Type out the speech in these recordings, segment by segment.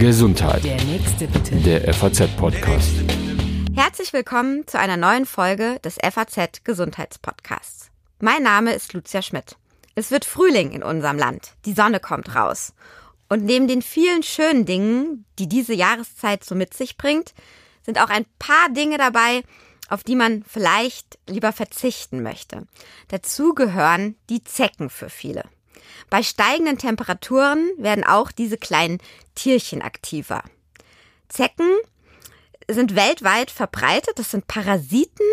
Gesundheit. Der nächste bitte. Der FAZ-Podcast. Herzlich willkommen zu einer neuen Folge des FAZ Gesundheitspodcasts. Mein Name ist Lucia Schmidt. Es wird Frühling in unserem Land. Die Sonne kommt raus. Und neben den vielen schönen Dingen, die diese Jahreszeit so mit sich bringt, sind auch ein paar Dinge dabei, auf die man vielleicht lieber verzichten möchte. Dazu gehören die Zecken für viele. Bei steigenden Temperaturen werden auch diese kleinen Tierchen aktiver. Zecken sind weltweit verbreitet. Das sind Parasiten,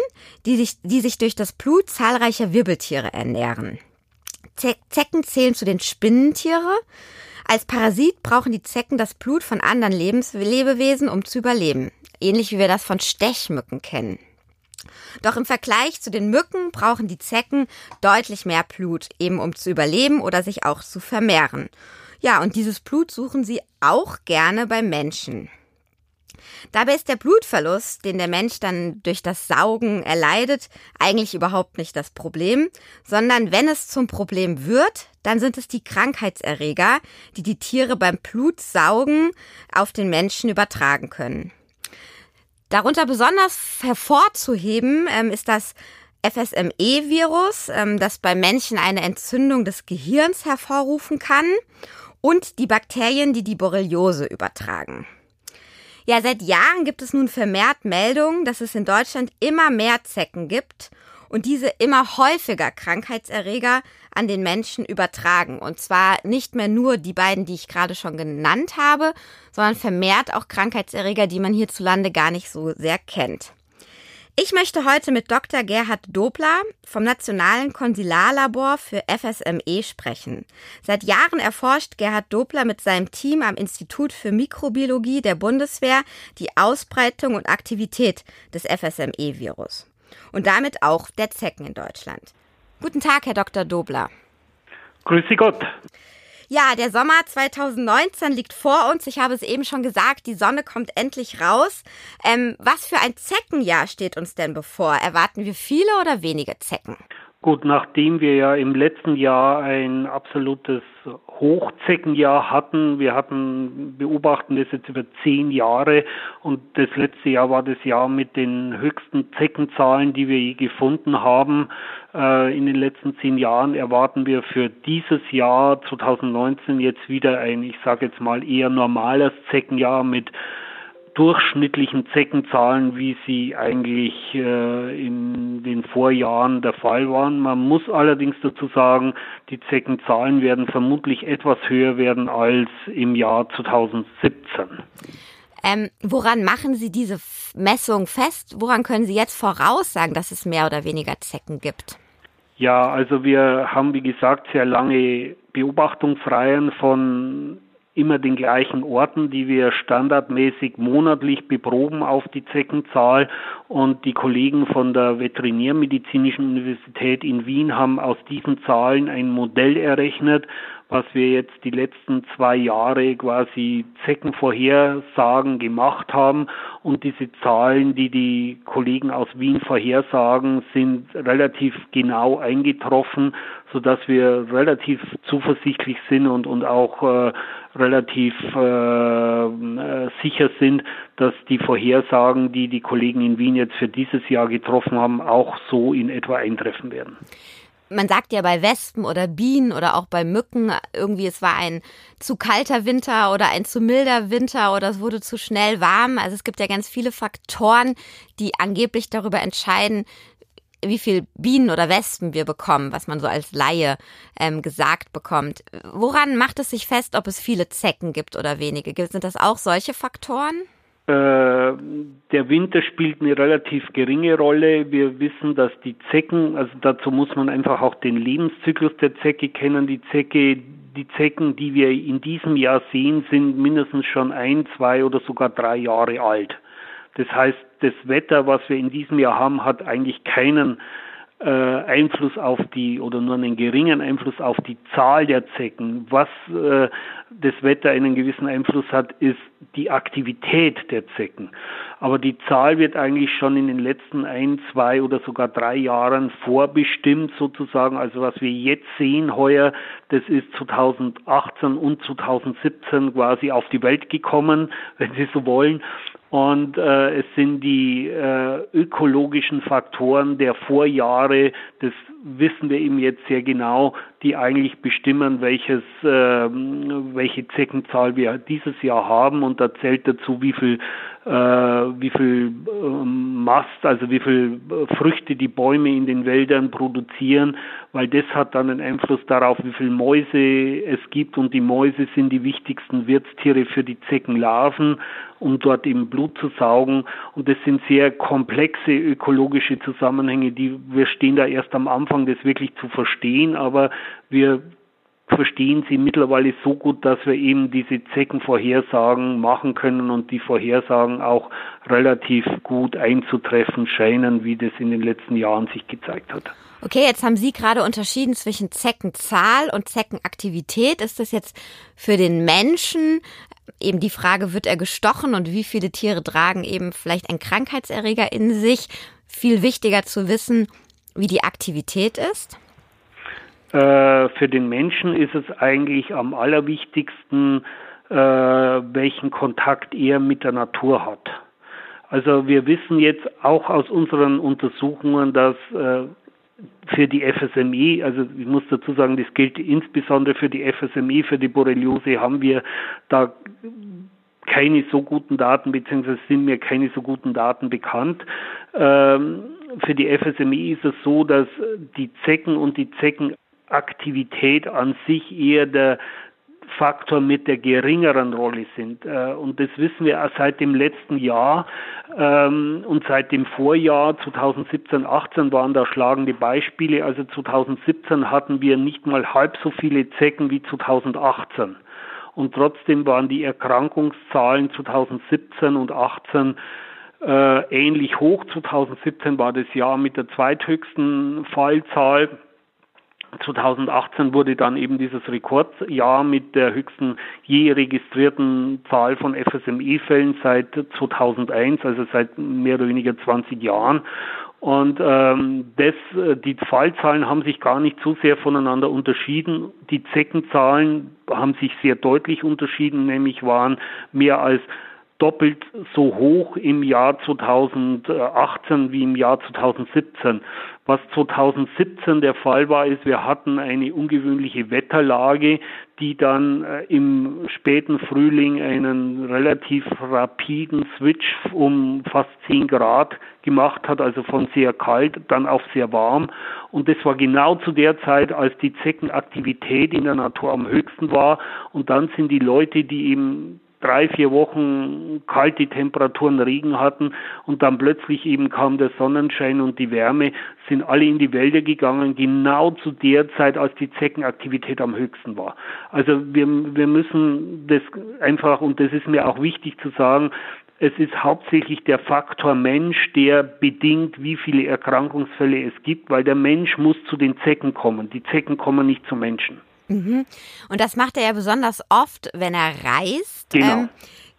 die sich, die sich durch das Blut zahlreicher Wirbeltiere ernähren. Zecken zählen zu den Spinnentiere. Als Parasit brauchen die Zecken das Blut von anderen Lebenslebewesen, um zu überleben. Ähnlich wie wir das von Stechmücken kennen. Doch im Vergleich zu den Mücken brauchen die Zecken deutlich mehr Blut, eben um zu überleben oder sich auch zu vermehren. Ja, und dieses Blut suchen sie auch gerne beim Menschen. Dabei ist der Blutverlust, den der Mensch dann durch das Saugen erleidet, eigentlich überhaupt nicht das Problem, sondern wenn es zum Problem wird, dann sind es die Krankheitserreger, die die Tiere beim Blutsaugen auf den Menschen übertragen können. Darunter besonders hervorzuheben ähm, ist das FSME-Virus, ähm, das bei Menschen eine Entzündung des Gehirns hervorrufen kann und die Bakterien, die die Borreliose übertragen. Ja, seit Jahren gibt es nun vermehrt Meldungen, dass es in Deutschland immer mehr Zecken gibt und diese immer häufiger Krankheitserreger an den Menschen übertragen. Und zwar nicht mehr nur die beiden, die ich gerade schon genannt habe, sondern vermehrt auch Krankheitserreger, die man hierzulande gar nicht so sehr kennt. Ich möchte heute mit Dr. Gerhard Dobler vom Nationalen Konsularlabor für FSME sprechen. Seit Jahren erforscht Gerhard Dobler mit seinem Team am Institut für Mikrobiologie der Bundeswehr die Ausbreitung und Aktivität des FSME-Virus. Und damit auch der Zecken in Deutschland. Guten Tag, Herr Dr. Dobler. Grüße Gott. Ja, der Sommer 2019 liegt vor uns. Ich habe es eben schon gesagt, die Sonne kommt endlich raus. Ähm, was für ein Zeckenjahr steht uns denn bevor? Erwarten wir viele oder wenige Zecken? Gut, nachdem wir ja im letzten Jahr ein absolutes Hochzeckenjahr hatten, wir hatten, beobachten das jetzt über zehn Jahre und das letzte Jahr war das Jahr mit den höchsten Zeckenzahlen, die wir je gefunden haben. Äh, in den letzten zehn Jahren erwarten wir für dieses Jahr 2019 jetzt wieder ein, ich sage jetzt mal eher normales Zeckenjahr mit durchschnittlichen Zeckenzahlen, wie sie eigentlich äh, in den Vorjahren der Fall waren. Man muss allerdings dazu sagen, die Zeckenzahlen werden vermutlich etwas höher werden als im Jahr 2017. Ähm, woran machen Sie diese Messung fest? Woran können Sie jetzt voraussagen, dass es mehr oder weniger Zecken gibt? Ja, also wir haben, wie gesagt, sehr lange Beobachtungsreihen von immer den gleichen Orten, die wir standardmäßig monatlich beproben auf die Zeckenzahl. Und die Kollegen von der Veterinärmedizinischen Universität in Wien haben aus diesen Zahlen ein Modell errechnet, was wir jetzt die letzten zwei Jahre quasi Zeckenvorhersagen gemacht haben. Und diese Zahlen, die die Kollegen aus Wien vorhersagen, sind relativ genau eingetroffen, sodass wir relativ zuversichtlich sind und, und auch äh, relativ äh, äh, sicher sind, dass die Vorhersagen, die die Kollegen in Wien jetzt für dieses Jahr getroffen haben, auch so in etwa eintreffen werden man sagt ja bei Wespen oder Bienen oder auch bei Mücken irgendwie, es war ein zu kalter Winter oder ein zu milder Winter oder es wurde zu schnell warm. Also es gibt ja ganz viele Faktoren, die angeblich darüber entscheiden, wie viel Bienen oder Wespen wir bekommen, was man so als Laie ähm, gesagt bekommt. Woran macht es sich fest, ob es viele Zecken gibt oder wenige? Sind das auch solche Faktoren? Äh, der Winter spielt eine relativ geringe Rolle. Wir wissen, dass die Zecken, also dazu muss man einfach auch den Lebenszyklus der Zecke kennen. Die Zecke, die Zecken, die wir in diesem Jahr sehen, sind mindestens schon ein, zwei oder sogar drei Jahre alt. Das heißt, das Wetter, was wir in diesem Jahr haben, hat eigentlich keinen äh, Einfluss auf die oder nur einen geringen Einfluss auf die Zahl der Zecken. Was äh, das Wetter einen gewissen Einfluss hat, ist die Aktivität der Zecken. Aber die Zahl wird eigentlich schon in den letzten ein, zwei oder sogar drei Jahren vorbestimmt sozusagen. Also was wir jetzt sehen heuer, das ist 2018 und 2017 quasi auf die Welt gekommen, wenn Sie so wollen. Und äh, es sind die äh, ökologischen Faktoren der Vorjahre, das wissen wir eben jetzt sehr genau, die eigentlich bestimmen, welches, äh, welche Zeckenzahl wir dieses Jahr haben. Und da zählt dazu, wie viel äh, wie viel äh, Mast, also wie viel äh, Früchte die Bäume in den Wäldern produzieren, weil das hat dann einen Einfluss darauf, wie viel Mäuse es gibt. Und die Mäuse sind die wichtigsten Wirtstiere für die Zeckenlarven, um dort eben Blut zu saugen. Und das sind sehr komplexe ökologische Zusammenhänge, die wir stehen da erst am Anfang, das wirklich zu verstehen, aber wir verstehen sie mittlerweile so gut, dass wir eben diese Zeckenvorhersagen machen können und die Vorhersagen auch relativ gut einzutreffen scheinen, wie das in den letzten Jahren sich gezeigt hat. Okay, jetzt haben Sie gerade unterschieden zwischen Zeckenzahl und Zeckenaktivität. Ist das jetzt für den Menschen eben die Frage, wird er gestochen und wie viele Tiere tragen eben vielleicht ein Krankheitserreger in sich? Viel wichtiger zu wissen, wie die Aktivität ist? Äh, für den Menschen ist es eigentlich am allerwichtigsten, äh, welchen Kontakt er mit der Natur hat. Also wir wissen jetzt auch aus unseren Untersuchungen, dass äh, für die FSME, also ich muss dazu sagen, das gilt insbesondere für die FSME, für die Borreliose haben wir da keine so guten Daten, beziehungsweise sind mir keine so guten Daten bekannt. Ähm, für die FSME ist es so, dass die Zecken und die Zecken Aktivität an sich eher der Faktor mit der geringeren Rolle sind. Äh, und das wissen wir seit dem letzten Jahr ähm, und seit dem Vorjahr 2017, 18 waren da schlagende Beispiele. Also 2017 hatten wir nicht mal halb so viele Zecken wie 2018. Und trotzdem waren die Erkrankungszahlen 2017 und 18 äh, ähnlich hoch. 2017 war das Jahr mit der zweithöchsten Fallzahl 2018 wurde dann eben dieses Rekordjahr mit der höchsten je registrierten Zahl von FSME-Fällen seit 2001, also seit mehr oder weniger 20 Jahren. Und ähm, das, die Fallzahlen haben sich gar nicht so sehr voneinander unterschieden. Die Zeckenzahlen haben sich sehr deutlich unterschieden, nämlich waren mehr als doppelt so hoch im Jahr 2018 wie im Jahr 2017. Was 2017 der Fall war, ist, wir hatten eine ungewöhnliche Wetterlage, die dann äh, im späten Frühling einen relativ rapiden Switch um fast 10 Grad gemacht hat, also von sehr kalt dann auf sehr warm. Und das war genau zu der Zeit, als die Zeckenaktivität in der Natur am höchsten war. Und dann sind die Leute, die eben drei, vier Wochen kalte Temperaturen, Regen hatten und dann plötzlich eben kam der Sonnenschein und die Wärme, sind alle in die Wälder gegangen, genau zu der Zeit, als die Zeckenaktivität am höchsten war. Also wir, wir müssen das einfach, und das ist mir auch wichtig zu sagen, es ist hauptsächlich der Faktor Mensch, der bedingt, wie viele Erkrankungsfälle es gibt, weil der Mensch muss zu den Zecken kommen. Die Zecken kommen nicht zu Menschen. Mhm. Und das macht er ja besonders oft, wenn er reist. Genau. Ähm,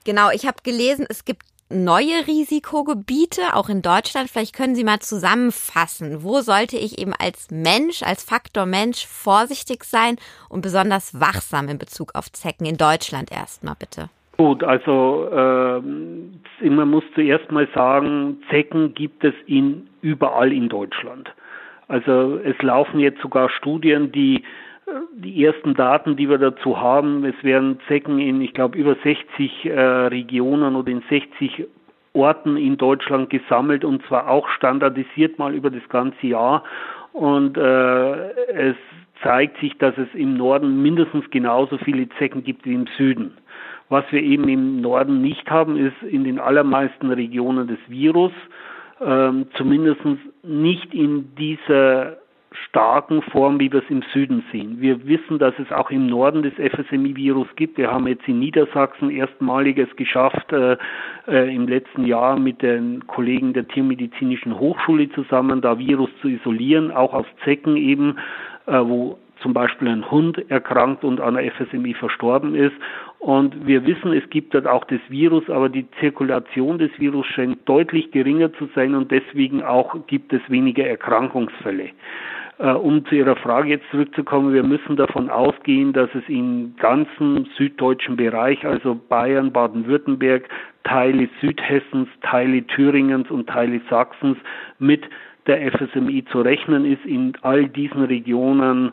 genau, ich habe gelesen, es gibt neue Risikogebiete, auch in Deutschland. Vielleicht können Sie mal zusammenfassen, wo sollte ich eben als Mensch, als Faktor Mensch vorsichtig sein und besonders wachsam in Bezug auf Zecken in Deutschland erstmal bitte. Gut, also äh, man muss zuerst mal sagen, Zecken gibt es in überall in Deutschland. Also es laufen jetzt sogar Studien, die die ersten Daten, die wir dazu haben, es werden Zecken in, ich glaube, über 60 äh, Regionen oder in 60 Orten in Deutschland gesammelt und zwar auch standardisiert mal über das ganze Jahr. Und äh, es zeigt sich, dass es im Norden mindestens genauso viele Zecken gibt wie im Süden. Was wir eben im Norden nicht haben, ist in den allermeisten Regionen des Virus, ähm, zumindest nicht in dieser starken Form, wie wir es im Süden sehen. Wir wissen, dass es auch im Norden des FSMI-Virus gibt. Wir haben jetzt in Niedersachsen erstmaliges geschafft, äh, äh, im letzten Jahr mit den Kollegen der Tiermedizinischen Hochschule zusammen, da Virus zu isolieren, auch aus Zecken eben, äh, wo zum Beispiel ein Hund erkrankt und an der FSMI verstorben ist. Und wir wissen, es gibt dort auch das Virus, aber die Zirkulation des Virus scheint deutlich geringer zu sein und deswegen auch gibt es weniger Erkrankungsfälle. Äh, um zu Ihrer Frage jetzt zurückzukommen, wir müssen davon ausgehen, dass es im ganzen süddeutschen Bereich, also Bayern, Baden-Württemberg, Teile Südhessens, Teile Thüringens und Teile Sachsens mit der FSMI zu rechnen ist. In all diesen Regionen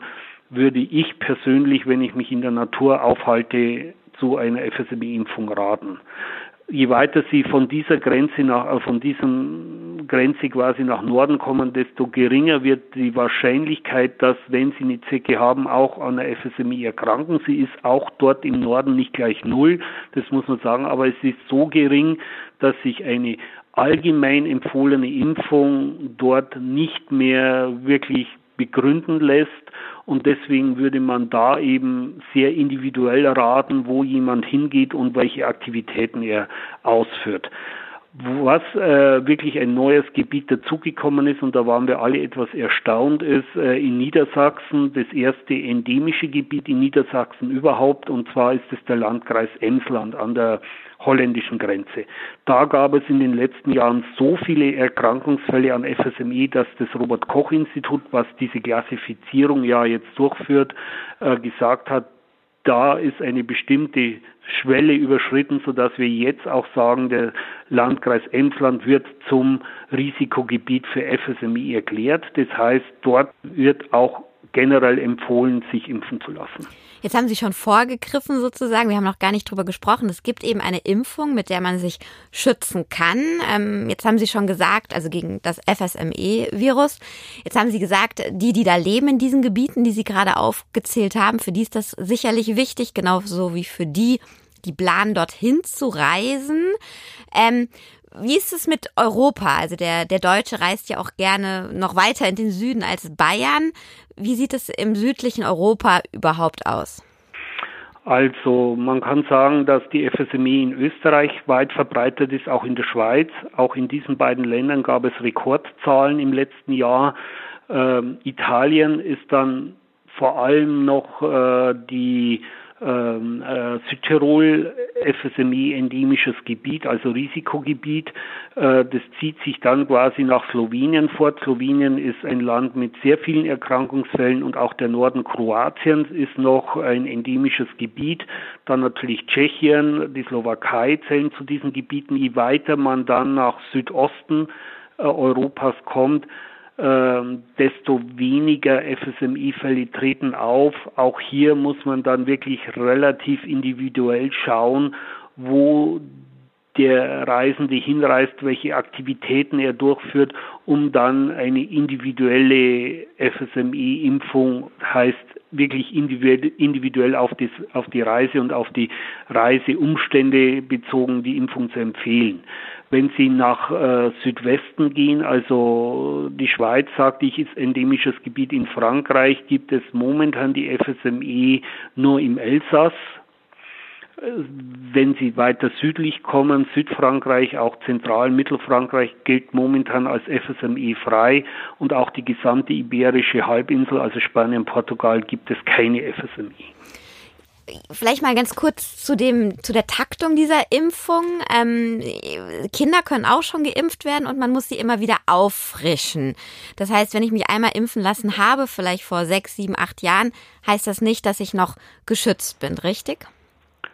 würde ich persönlich, wenn ich mich in der Natur aufhalte, zu einer FSMI-Impfung raten je weiter sie von dieser Grenze nach, äh, von diesem Grenze quasi nach Norden kommen, desto geringer wird die Wahrscheinlichkeit, dass, wenn sie eine Zecke haben, auch an der FSMI erkranken. Sie ist auch dort im Norden nicht gleich null, das muss man sagen, aber es ist so gering, dass sich eine allgemein empfohlene Impfung dort nicht mehr wirklich begründen lässt. Und deswegen würde man da eben sehr individuell raten, wo jemand hingeht und welche Aktivitäten er ausführt. Was äh, wirklich ein neues Gebiet dazugekommen ist, und da waren wir alle etwas erstaunt, ist äh, in Niedersachsen das erste endemische Gebiet in Niedersachsen überhaupt, und zwar ist es der Landkreis Emsland an der holländischen Grenze. Da gab es in den letzten Jahren so viele Erkrankungsfälle an FSME, dass das Robert Koch Institut, was diese Klassifizierung ja jetzt durchführt, äh, gesagt hat, da ist eine bestimmte Schwelle überschritten, sodass wir jetzt auch sagen, der Landkreis Emsland wird zum Risikogebiet für FSMI erklärt. Das heißt, dort wird auch generell empfohlen, sich impfen zu lassen. Jetzt haben Sie schon vorgegriffen sozusagen. Wir haben noch gar nicht drüber gesprochen. Es gibt eben eine Impfung, mit der man sich schützen kann. Ähm, jetzt haben Sie schon gesagt, also gegen das FSME-Virus. Jetzt haben Sie gesagt, die, die da leben in diesen Gebieten, die Sie gerade aufgezählt haben, für die ist das sicherlich wichtig, genauso wie für die, die planen, dorthin zu reisen. Ähm, wie ist es mit Europa? Also der, der Deutsche reist ja auch gerne noch weiter in den Süden als Bayern. Wie sieht es im südlichen Europa überhaupt aus? Also man kann sagen, dass die FSME in Österreich weit verbreitet ist, auch in der Schweiz. Auch in diesen beiden Ländern gab es Rekordzahlen im letzten Jahr. Ähm, Italien ist dann vor allem noch äh, die ähm, äh, Südtirol FSME endemisches Gebiet, also Risikogebiet. Äh, das zieht sich dann quasi nach Slowenien fort. Slowenien ist ein Land mit sehr vielen Erkrankungsfällen und auch der Norden Kroatiens ist noch ein endemisches Gebiet. Dann natürlich Tschechien, die Slowakei zählen zu diesen Gebieten. Je weiter man dann nach Südosten äh, Europas kommt, ähm, desto weniger FSMI-Fälle treten auf. Auch hier muss man dann wirklich relativ individuell schauen, wo der Reisende hinreist, welche Aktivitäten er durchführt, um dann eine individuelle FSMI-Impfung, heißt wirklich individuell, auf, das, auf die Reise und auf die Reiseumstände bezogen die Impfung zu empfehlen. Wenn Sie nach äh, Südwesten gehen, also die Schweiz, sagte ich, ist endemisches Gebiet in Frankreich, gibt es momentan die FSME nur im Elsass. Wenn Sie weiter südlich kommen, Südfrankreich, auch Zentral- Mittelfrankreich gilt momentan als FSME frei und auch die gesamte iberische Halbinsel, also Spanien, Portugal, gibt es keine FSME. Vielleicht mal ganz kurz zu dem, zu der Taktung dieser Impfung. Ähm, Kinder können auch schon geimpft werden und man muss sie immer wieder auffrischen. Das heißt, wenn ich mich einmal impfen lassen habe, vielleicht vor sechs, sieben, acht Jahren, heißt das nicht, dass ich noch geschützt bin, richtig?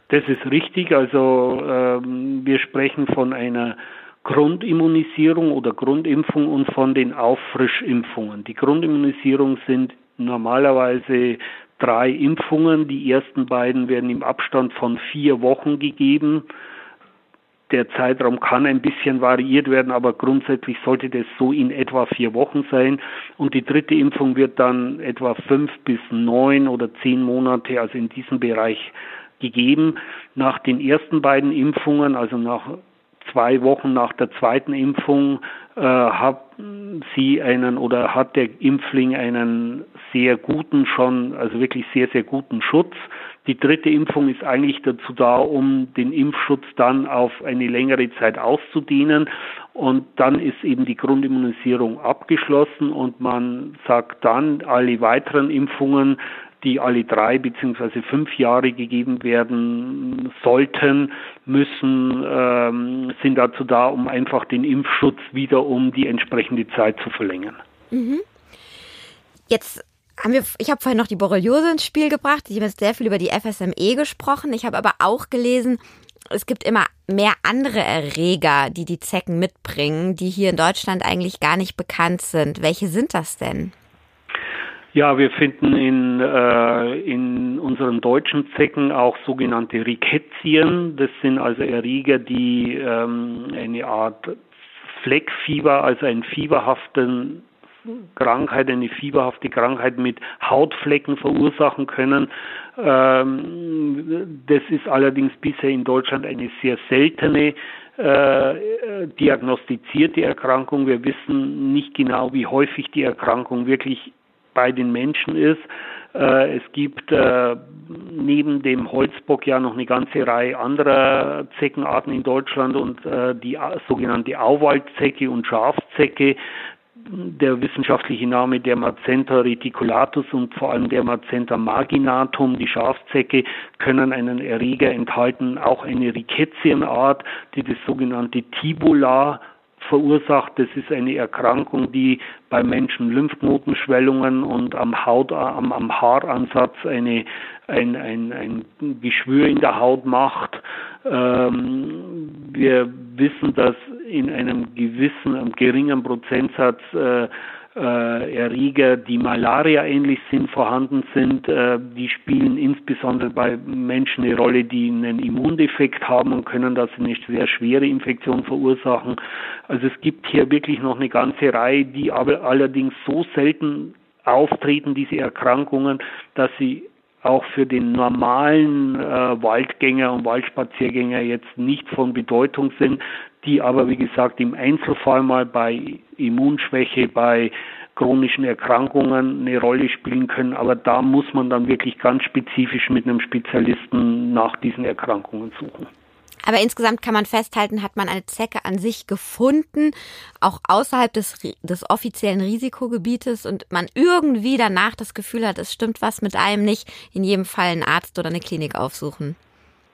Das ist richtig. Also ähm, wir sprechen von einer Grundimmunisierung oder Grundimpfung und von den Auffrischimpfungen. Die Grundimmunisierung sind normalerweise drei Impfungen. Die ersten beiden werden im Abstand von vier Wochen gegeben. Der Zeitraum kann ein bisschen variiert werden, aber grundsätzlich sollte das so in etwa vier Wochen sein. Und die dritte Impfung wird dann etwa fünf bis neun oder zehn Monate, also in diesem Bereich gegeben. Nach den ersten beiden Impfungen, also nach zwei Wochen nach der zweiten Impfung äh, haben sie einen oder hat der Impfling einen sehr guten schon, also wirklich sehr, sehr guten Schutz. Die dritte Impfung ist eigentlich dazu da, um den Impfschutz dann auf eine längere Zeit auszudehnen. Und dann ist eben die Grundimmunisierung abgeschlossen und man sagt dann, alle weiteren Impfungen die alle drei beziehungsweise fünf Jahre gegeben werden sollten, müssen, ähm, sind dazu da, um einfach den Impfschutz wieder um die entsprechende Zeit zu verlängern. Mhm. Jetzt haben wir, ich habe vorhin noch die Borreliose ins Spiel gebracht. Ich habe jetzt sehr viel über die FSME gesprochen. Ich habe aber auch gelesen, es gibt immer mehr andere Erreger, die die Zecken mitbringen, die hier in Deutschland eigentlich gar nicht bekannt sind. Welche sind das denn? Ja, wir finden in, äh, in unseren deutschen Zecken auch sogenannte Rickettien. Das sind also Erreger, die ähm, eine Art Fleckfieber, also einen fieberhaften Krankheit, eine fieberhafte Krankheit mit Hautflecken verursachen können. Ähm, das ist allerdings bisher in Deutschland eine sehr seltene äh, diagnostizierte Erkrankung. Wir wissen nicht genau, wie häufig die Erkrankung wirklich bei den Menschen ist. Äh, es gibt äh, neben dem Holzbock ja noch eine ganze Reihe anderer Zeckenarten in Deutschland und äh, die sogenannte Auwaldzecke und Schafzecke. Der wissenschaftliche Name der Macenta reticulatus und vor allem der Macenta marginatum, die Schafzecke, können einen Erreger enthalten, auch eine Rickettien-Art, die das sogenannte Tibula verursacht. Das ist eine Erkrankung, die bei Menschen Lymphknotenschwellungen und am Haut, am, am Haaransatz eine, ein, ein, ein Geschwür in der Haut macht. Ähm, wir wissen, dass in einem gewissen, einem geringen Prozentsatz äh, Erreger, die Malaria ähnlich sind, vorhanden sind. Äh, die spielen insbesondere bei Menschen eine Rolle, die einen Immundefekt haben und können das eine sehr schwere Infektion verursachen. Also es gibt hier wirklich noch eine ganze Reihe, die aber allerdings so selten auftreten, diese Erkrankungen, dass sie auch für den normalen äh, Waldgänger und Waldspaziergänger jetzt nicht von Bedeutung sind, die aber wie gesagt im Einzelfall mal bei Immunschwäche, bei chronischen Erkrankungen eine Rolle spielen können. Aber da muss man dann wirklich ganz spezifisch mit einem Spezialisten nach diesen Erkrankungen suchen. Aber insgesamt kann man festhalten, hat man eine Zecke an sich gefunden, auch außerhalb des, des offiziellen Risikogebietes und man irgendwie danach das Gefühl hat, es stimmt was mit einem nicht, in jedem Fall einen Arzt oder eine Klinik aufsuchen.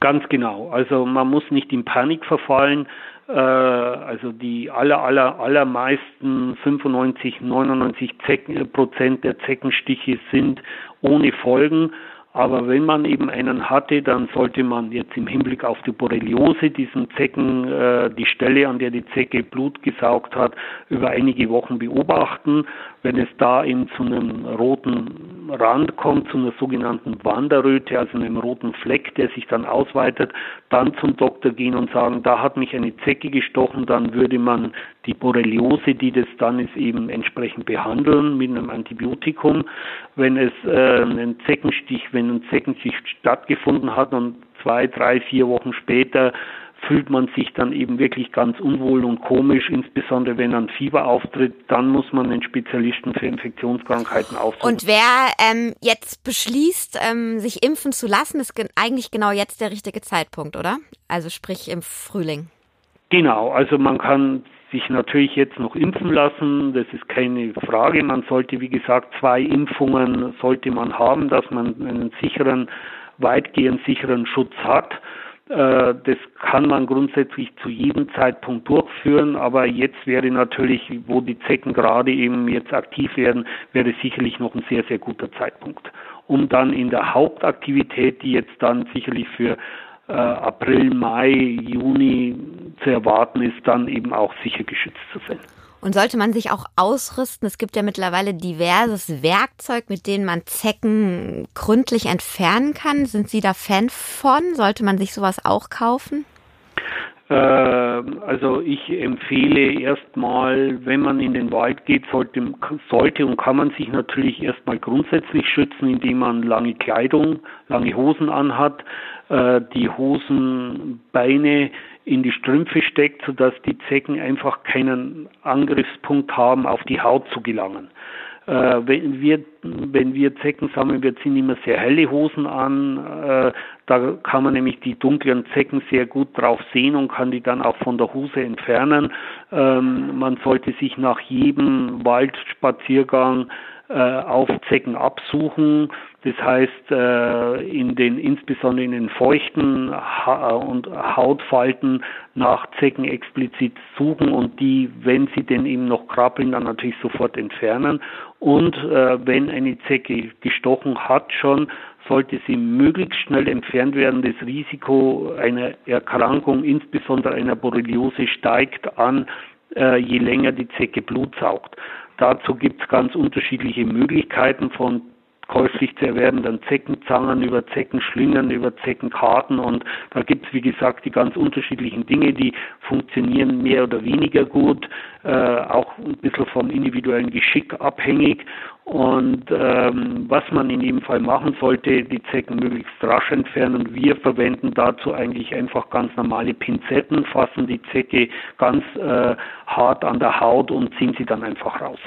Ganz genau. Also man muss nicht in Panik verfallen. Äh, also die aller, aller, allermeisten 95, 99 Zecken, Prozent der Zeckenstiche sind ohne Folgen. Aber wenn man eben einen hatte, dann sollte man jetzt im Hinblick auf die Borreliose diesen Zecken, äh, die Stelle, an der die Zecke Blut gesaugt hat, über einige Wochen beobachten. Wenn es da eben zu einem roten Rand kommt, zu einer sogenannten Wanderröte, also einem roten Fleck, der sich dann ausweitet, dann zum Doktor gehen und sagen, da hat mich eine Zecke gestochen, dann würde man die Borreliose, die das dann ist, eben entsprechend behandeln mit einem Antibiotikum. Wenn es äh, einen Zeckenstich, wenn ein Zeckenstich stattgefunden hat und zwei, drei, vier Wochen später fühlt man sich dann eben wirklich ganz unwohl und komisch, insbesondere wenn ein Fieber auftritt, dann muss man einen Spezialisten für Infektionskrankheiten aufsuchen. Und wer ähm, jetzt beschließt, ähm, sich impfen zu lassen, ist ge eigentlich genau jetzt der richtige Zeitpunkt, oder? Also sprich im Frühling. Genau, also man kann sich natürlich jetzt noch impfen lassen, das ist keine Frage. Man sollte, wie gesagt, zwei Impfungen sollte man haben, dass man einen sicheren, weitgehend sicheren Schutz hat. Äh, das kann man grundsätzlich zu jedem Zeitpunkt durchführen, aber jetzt wäre natürlich, wo die Zecken gerade eben jetzt aktiv werden, wäre sicherlich noch ein sehr, sehr guter Zeitpunkt, um dann in der Hauptaktivität, die jetzt dann sicherlich für äh, April, Mai, Juni zu erwarten ist, dann eben auch sicher geschützt zu sein. Und sollte man sich auch ausrüsten? Es gibt ja mittlerweile diverses Werkzeug, mit denen man Zecken gründlich entfernen kann. Sind Sie da Fan von? Sollte man sich sowas auch kaufen? Äh, also ich empfehle erstmal, wenn man in den Wald geht, sollte, sollte und kann man sich natürlich erstmal grundsätzlich schützen, indem man lange Kleidung, lange Hosen anhat, äh, die Hosenbeine in die Strümpfe steckt, sodass die Zecken einfach keinen Angriffspunkt haben, auf die Haut zu gelangen. Äh, wenn wir wenn wir Zecken sammeln, wir ziehen immer sehr helle Hosen an. Äh, da kann man nämlich die dunklen Zecken sehr gut drauf sehen und kann die dann auch von der Hose entfernen. Ähm, man sollte sich nach jedem Waldspaziergang äh, auf Zecken absuchen. Das heißt, äh, in den, insbesondere in den feuchten ha und Hautfalten nach Zecken explizit suchen und die, wenn sie denn eben noch krabbeln, dann natürlich sofort entfernen. Und äh, wenn eine Zecke gestochen hat schon, sollte sie möglichst schnell entfernt werden. Das Risiko einer Erkrankung, insbesondere einer Borreliose, steigt an, äh, je länger die Zecke Blut saugt. Dazu gibt es ganz unterschiedliche Möglichkeiten von käuflich zu erwerbenden Zeckenzangen über Zeckenschlingen, über Zeckenkarten und da gibt es wie gesagt die ganz unterschiedlichen Dinge, die funktionieren mehr oder weniger gut, äh, auch ein bisschen vom individuellen Geschick abhängig und ähm, was man in jedem Fall machen sollte, die Zecken möglichst rasch entfernen. Wir verwenden dazu eigentlich einfach ganz normale Pinzetten, fassen die Zecke ganz äh, hart an der Haut und ziehen sie dann einfach raus.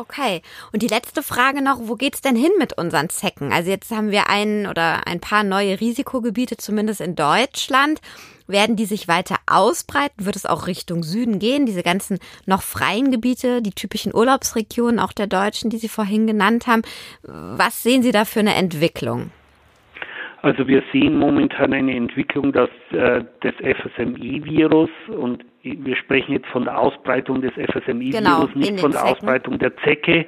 Okay. Und die letzte Frage noch, wo geht's denn hin mit unseren Zecken? Also jetzt haben wir ein oder ein paar neue Risikogebiete, zumindest in Deutschland. Werden die sich weiter ausbreiten? Wird es auch Richtung Süden gehen? Diese ganzen noch freien Gebiete, die typischen Urlaubsregionen auch der Deutschen, die Sie vorhin genannt haben. Was sehen Sie da für eine Entwicklung? Also wir sehen momentan eine Entwicklung, dass äh, das FSMI-Virus und wir sprechen jetzt von der Ausbreitung des FSMI-Virus, genau, nicht von der Zecken. Ausbreitung der Zecke,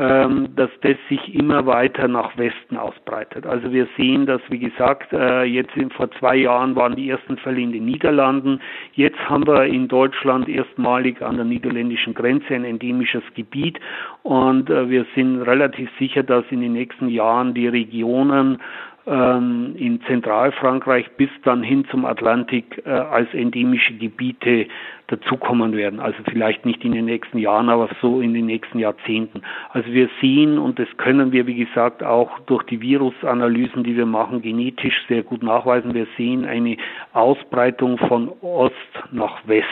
ähm, dass das sich immer weiter nach Westen ausbreitet. Also wir sehen, dass, wie gesagt, äh, jetzt in, vor zwei Jahren waren die ersten Fälle in den Niederlanden. Jetzt haben wir in Deutschland erstmalig an der niederländischen Grenze ein endemisches Gebiet und äh, wir sind relativ sicher, dass in den nächsten Jahren die Regionen ähm, in Zentralfrankreich bis dann hin zum Atlantik äh, als endemische Gebiete dazukommen werden. Also vielleicht nicht in den nächsten Jahren, aber so in den nächsten Jahrzehnten. Also wir sehen, und das können wir, wie gesagt, auch durch die Virusanalysen, die wir machen, genetisch sehr gut nachweisen. Wir sehen eine Ausbreitung von Ost nach West.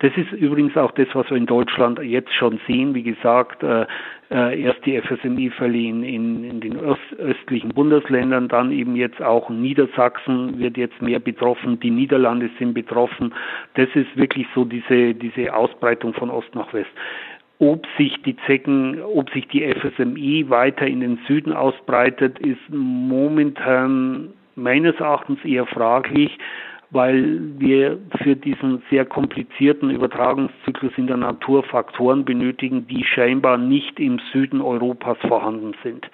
Das ist übrigens auch das, was wir in Deutschland jetzt schon sehen. Wie gesagt, äh, äh, erst die FSMI-Fälle in, in, in, den öst, östlichen Bundesländern, dann eben jetzt auch Niedersachsen wird jetzt mehr betroffen, die Niederlande sind betroffen. Das ist wirklich so diese, diese Ausbreitung von Ost nach West. Ob sich die Zecken, ob sich die FSMI weiter in den Süden ausbreitet, ist momentan meines Erachtens eher fraglich weil wir für diesen sehr komplizierten Übertragungszyklus in der Natur Faktoren benötigen, die scheinbar nicht im Süden Europas vorhanden sind.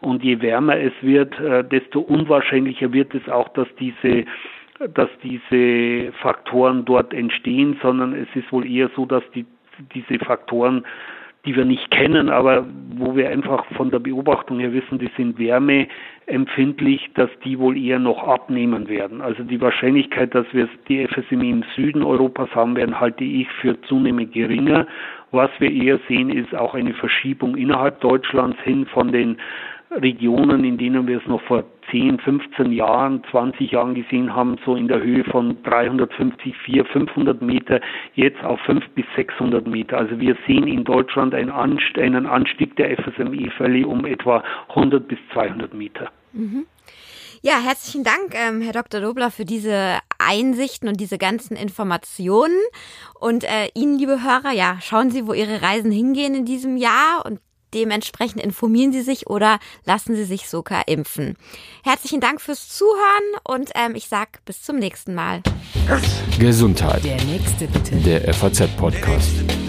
Und je wärmer es wird, äh, desto unwahrscheinlicher wird es auch, dass diese dass diese Faktoren dort entstehen, sondern es ist wohl eher so, dass die, diese Faktoren die wir nicht kennen, aber wo wir einfach von der Beobachtung her wissen, die sind wärmeempfindlich, dass die wohl eher noch abnehmen werden. Also die Wahrscheinlichkeit, dass wir die FSMI im Süden Europas haben werden, halte ich für zunehmend geringer. Was wir eher sehen, ist auch eine Verschiebung innerhalb Deutschlands hin von den Regionen, in denen wir es noch vor 10, 15 Jahren, 20 Jahren gesehen haben, so in der Höhe von 350, 400, 500 Meter, jetzt auf 500 bis 600 Meter. Also wir sehen in Deutschland einen Anstieg, der FSME-Fälle um etwa 100 bis 200 Meter. Mhm. Ja, herzlichen Dank, ähm, Herr Dr. Dobler, für diese Einsichten und diese ganzen Informationen. Und äh, Ihnen, liebe Hörer, ja, schauen Sie, wo Ihre Reisen hingehen in diesem Jahr und Dementsprechend informieren Sie sich oder lassen Sie sich sogar impfen. Herzlichen Dank fürs Zuhören und ähm, ich sag bis zum nächsten Mal. Gesundheit. Der nächste bitte. Der FAZ-Podcast.